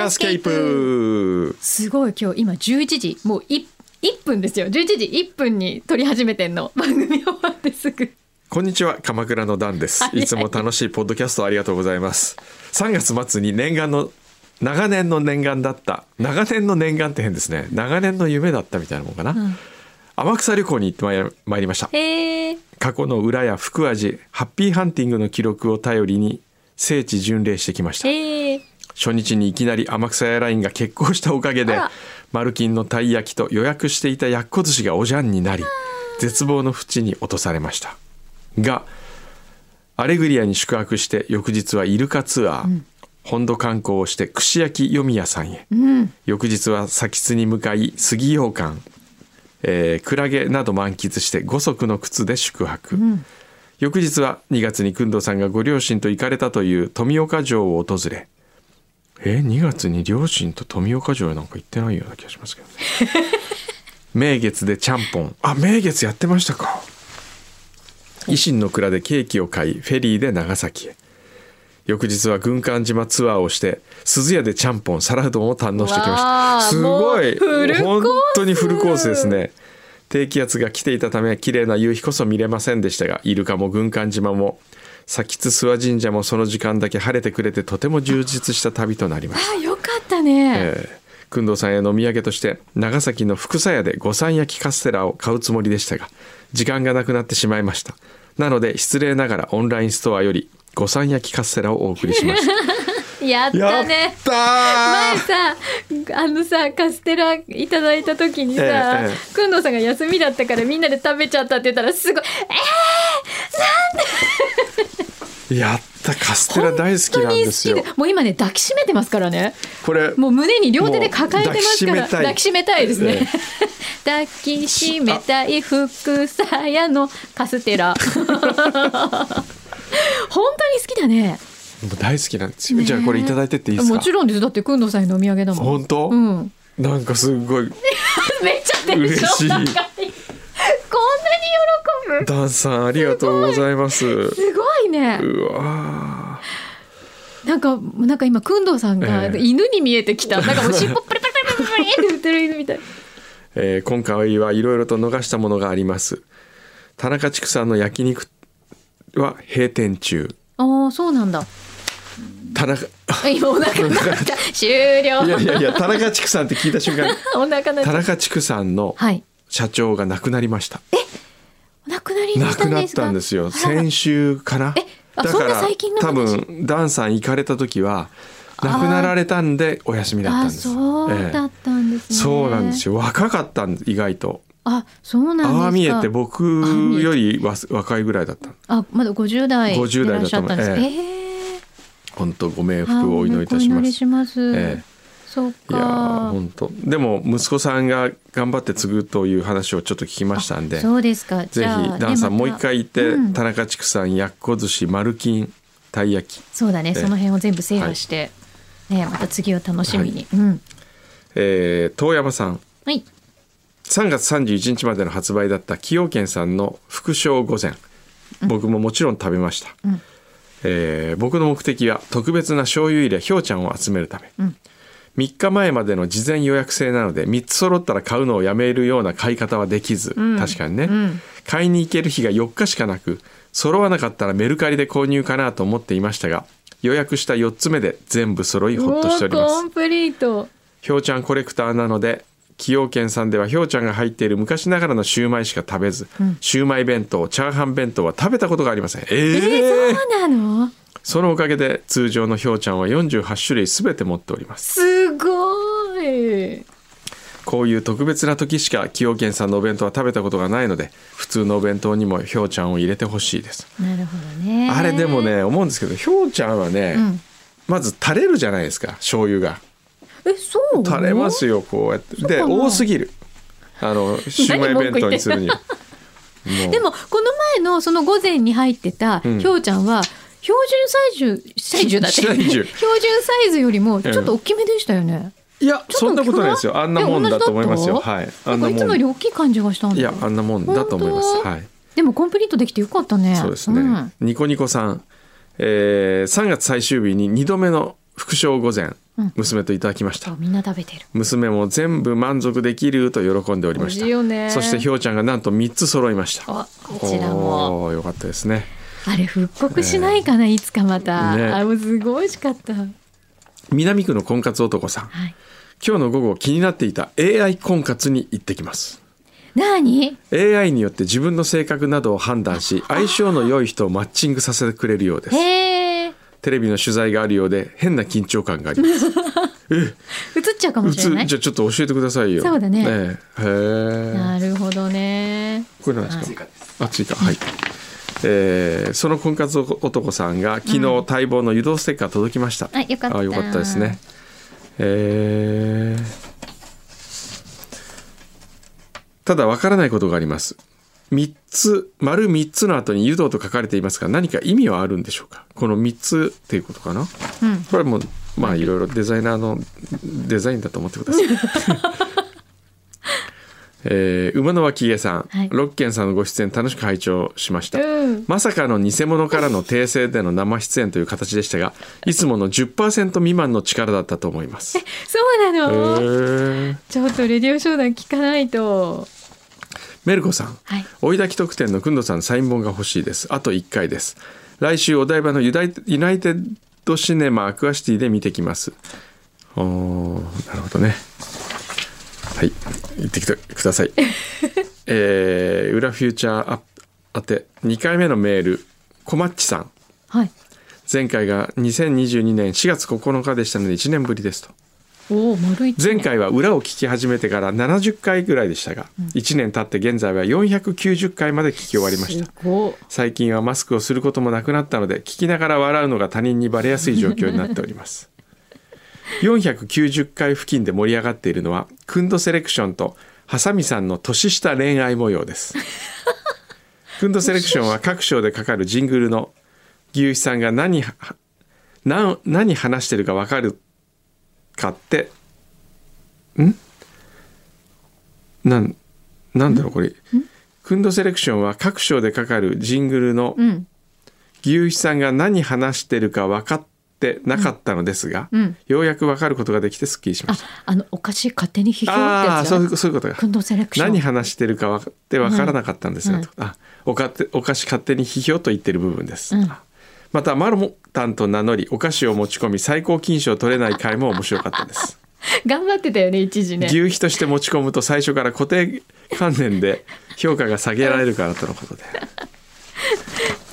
ャースケープ。すごい今日今11時もう 1, 1分ですよ。11時1分に撮り始めてんの。番組終わってすぐ。こんにちは鎌倉のダンです。はい。いつも楽しいポッドキャストありがとうございます。3月末に念願の長年の念願だった。長年の念願って変ですね。長年の夢だったみたいなもんかな、天草旅行に行ってまいりました。過去の裏や福味ハッピーハンティングの記録を頼りに聖地巡礼してきました初日にいきなり天草エアラインが欠航したおかげでマルキンのたい焼きと予約していたやっこ寿司がおじゃんになり絶望の淵に落とされました。がアレグリアに宿泊して翌日はイルカツアー、本土観光をして串焼き読み屋さんへ、翌日は先津に向かい杉羊羹、えークラゲなど満喫して五足の靴で宿泊、翌日は2月に工藤さんがご両親と行かれたという富岡城を訪れえ2月に両親と富岡城へなんか行ってないような気がしますけどね。名月でちゃんぽん。あ名月やってましたか。維新の蔵でケーキを買いフェリーで長崎へ。翌日は軍艦島ツアーをして鈴屋でちゃんぽん皿うどんを堪能してきました。すごい。本当にフルコースですね。低気圧が来ていたため綺麗な夕日こそ見れませんでしたがイルカも軍艦島も佐吉諏訪神社もその時間だけ晴れてくれてとても充実した旅となりましたあよかったね、えー、工藤さんへのお土産として長崎の福佐屋で五三焼きカステラを買うつもりでしたが時間がなくなってしまいました。なので失礼ながらオンラインストアより五三焼きカステラをお送りしました。やったね。た前さあのさカステラいただいた時にさ、えええくんどうさんが休みだったからみんなで食べちゃったって言ったらすごい やったカステラ大好きなんですよ。もう今ね抱きしめてますからね。これもう胸に両手で抱えてますから。抱抱きしめたいですね、え 抱きしめたい福さやのカステラ。本当に好きだね。もう大好きなんですよ、ねじゃあこれいただいてっていいですか？もちろんです。だってくんどうさんへのお土産だもん。本当、うん。なんかすごい。めっちゃ嬉しい ダンさんありがとうございます。すごいね。うわなんかなんか今くんどうさんがええ。犬に見えてきた、なんかもう尻尾プリプリプリプリって振ってる犬みたいえー今回はいろいろと逃したものがあります田中畜産の焼肉は閉店中ああそうなんだ田中あ今お腹鳴った終了いやいやいや田中畜産って聞いた瞬間田た中畜産のはい社長が亡くなりましたお亡くなりにな亡くなっったんですよ。先週かな。えあそんな最近の多話分ダンさん行かれた時は亡くなられたんでお休みだったんあです。そうええだったんですね、そうなんですよ。若かったんです意外と。あそうなんですか。ああ見えて僕よりわ若いぐらいだった。あまだ50代で50代いらったんですええ。本当ご冥あ福をお祈りいたします。します、ええそういや本当。でも息子さんが頑張って継ぐという話をちょっと聞きましたんで。そうですか。ぜひダンさんもう一回行って、うん。田中畜産やっこ寿司丸金たい焼き、そうだね、ええ。その辺を全部制覇して、ねまた次を楽しみに、うん。えー、遠山さん。はい。3月31日までの発売だった崎陽軒さんの福笑御膳。僕ももちろん食べました、ん。えー僕の目的は特別な醤油入れひょうちゃんを集めるため、ん3日前までの事前予約制なので3つ揃ったら買うのをやめるような買い方はできず、確かにね、ん。買いに行ける日が4日しかなく揃わなかったらメルカリで購入かなと思っていましたが予約した4つ目で全部揃いほっとしております。コンプリート。ひょうちゃんコレクターなので崎陽軒さんではひょうちゃんが入っている昔ながらのシューマイしか食べず、シューマイ弁当チャーハン弁当は食べたことがありません。ええーー、そうなの？そのおかげで通常のひょうちゃんは48種類すべて持っております。すごい。こういう特別な時しか崎陽軒さんのお弁当は食べたことがないので普通のお弁当にもひょうちゃんを入れてほしいです。なるほどね。あれでもね思うんですけどひょうちゃんはね、うん。まず垂れるじゃないですか醤油が。えそう？垂れますよこうやって。で多すぎる。あのシウマイ弁当にするには。でもこの前のその午前に入ってたうん。ひょうちゃんは標準サイズサイズだって。標準サイズ。よりもちょっと大きめでしたよね、いやそんなことないですよ。あんなもんだと思いますよ。はい。あなんん。かいつもより大きい感じがしたんだいやあんなもんだと思います。はい。でもコンプリートできてよかったね。そうですね、ん。ニコニコさん、えー、3月最終日に2度目の副賞御膳、うん。娘といただきました。みんな食べてる。娘も全部満足できると喜んでおりました。そしてひょうちゃんがなんと3つ揃いました。あこちらも。よかったですねあれ復刻しないかな、いつかまた、ね。あすごい美味しかった。は南区の婚活男さん。い。今日の午後気になっていた AI 婚活に行ってきます。何 AI に？よって自分の性格などを判断し相性の良い人をマッチングさせてくれるようです。テレビの取材があるようで変な緊張感があります。映っちゃうかもしれない？じゃあちょっと教えてくださいよ。そうだね。ええ。へえ。なるほどね。これなんですか？あ追加はいえーその婚活男さんが昨日待望の湯道ステッカー届きました、あよかった。あよかったですね。えーただわからないことがあります。3つ丸3つの後に湯道と書かれていますが何か意味はあるんでしょうか？この3つっていうことかな？うん。これもまあいろいろデザイナーのデザインだと思ってください。えー馬の脇毛さん、はい。ロッケンさんのご出演楽しく拝聴しました、うん。まさかの偽物からの訂正での生出演という形でしたがいつもの10%未満の力だったと思います。そうなえの、ー。ちょっとレディオ商談聞かないと。メルコさん。はい。追い焚き特典のくんどさんのサイン本が欲しいです。あと1回です。来週お台場のユダイユナイテッドシネマアクアシティで見てきます。おーなるほどねはい。行ってきてください。えー、裏フューチャーアップあて2回目のメールこまっちさん。はい。前回が2022年4月9日でしたので1年ぶりですと。おお丸一前回は裏を聞き始めてから70回ぐらいでしたが、1年経って現在は490回まで聞き終わりました。最近はマスクをすることもなくなったので聞きながら笑うのが他人にバレやすい状況になっております490回付近で盛り上がっているのはクンドセレクションとハサミさんの年下恋愛模様です。クンドセレクションは各章でかかるジングルの牛肥さんが何は何何話してるか分かるかってん？なんなんだろうこれ。クンドセレクションは各章でかかるジングルのうん。牛肥さんが何話してるか分かってなかったのですが、うん。ようやく分かることができてすっきりしまあした。あのお菓子勝手に批評ってああーそうそういうことが何話してるか分かって分からなかったんですよ、うん。とあおかお菓子勝手に批評と言ってる部分です、またマロタンと名乗りお菓子を持ち込み最高金賞を取れない回も面白かったです。頑張ってたよね一時ね。牛皮として持ち込むと最初から固定観念で評価が下げられるからとのことで、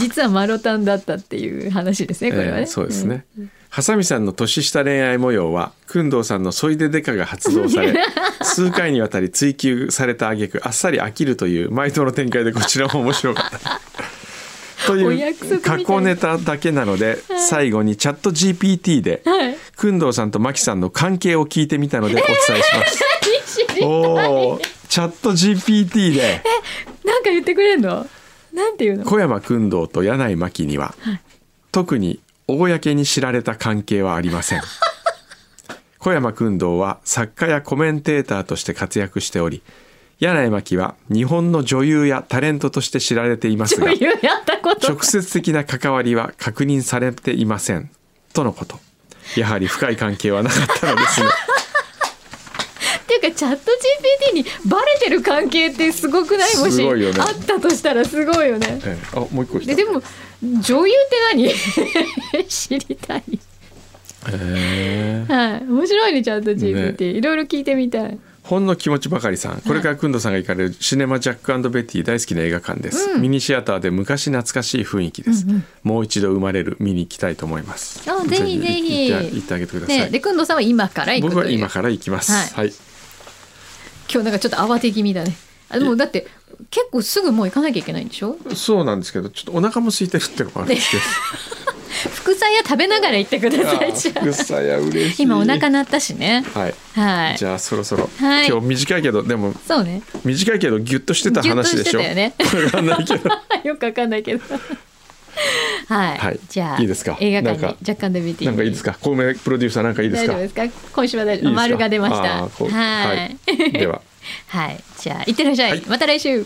実はマロタンだったっていう話ですねこれはね、えーそうですね、ハサミさんの年下恋愛模様は工藤さんのソイデデカが発動され 数回にわたり追求された挙句あっさり飽きるという毎度の展開でこちらも面白かった。とおいう過去ネタだけなので 最後にチャット GPT ではい。工藤さんとマキさんの関係を聞いてみたのでお伝えします。知りおーチャット GPT で。なんか言ってくれんの？なんていうの？小山工藤と柳井真紀には、特に公に知られた関係はありません。小山工藤は作家やコメンテーターとして活躍しており柳井真紀は日本の女優やタレントとして知られていますが直接的な関わりは確認されていません。とのこと。やはり深い関係はなかったのですね。っていうかチャット GPT にバレてる関係ってすごくない？もしねあったとしたらすごいよね。ええ。あもう一個ででも女優って何？知りたい。へえ。はい。面白いねチャット GPT、いろいろ聞いてみたい。ほんの気持ちばかりさん。これからくんどさんが行かれるシネマジャックベティ大好きな映画館です、ミニシアターで昔懐かしい雰囲気です、もう一度生まれる見に行きたいと思います。あぜひぜひ。行ってあげてください、ねでくんどさんは今から僕は今から行きます。ははい、今日なんかちょっと慌て気味だね。あでもだって結構すぐもう行かなきゃいけないんでしょ？そうなんですけどちょっとお腹も空いてるってのもあるんですけど。副菜屋食べながら行ってくださいじゃあ。ぐさや嬉しい。今お腹鳴ったしね。はい。はい。じゃあそろそろ、はい。今日短いけどでもそうね。短いけどギュッとしてた話でしょ？ギュッとしてたよね。わかんないけど。よくわかんないけどはい、はい。じゃあいいですか？映画館になんか若干で見てなんかいいですか？孔明プロデューサーなんかいいですか？大丈夫ですか？今週は大丈夫。いいですか？丸が出ました。はい。では。はい。じゃあいってらっしゃい、はい。また来週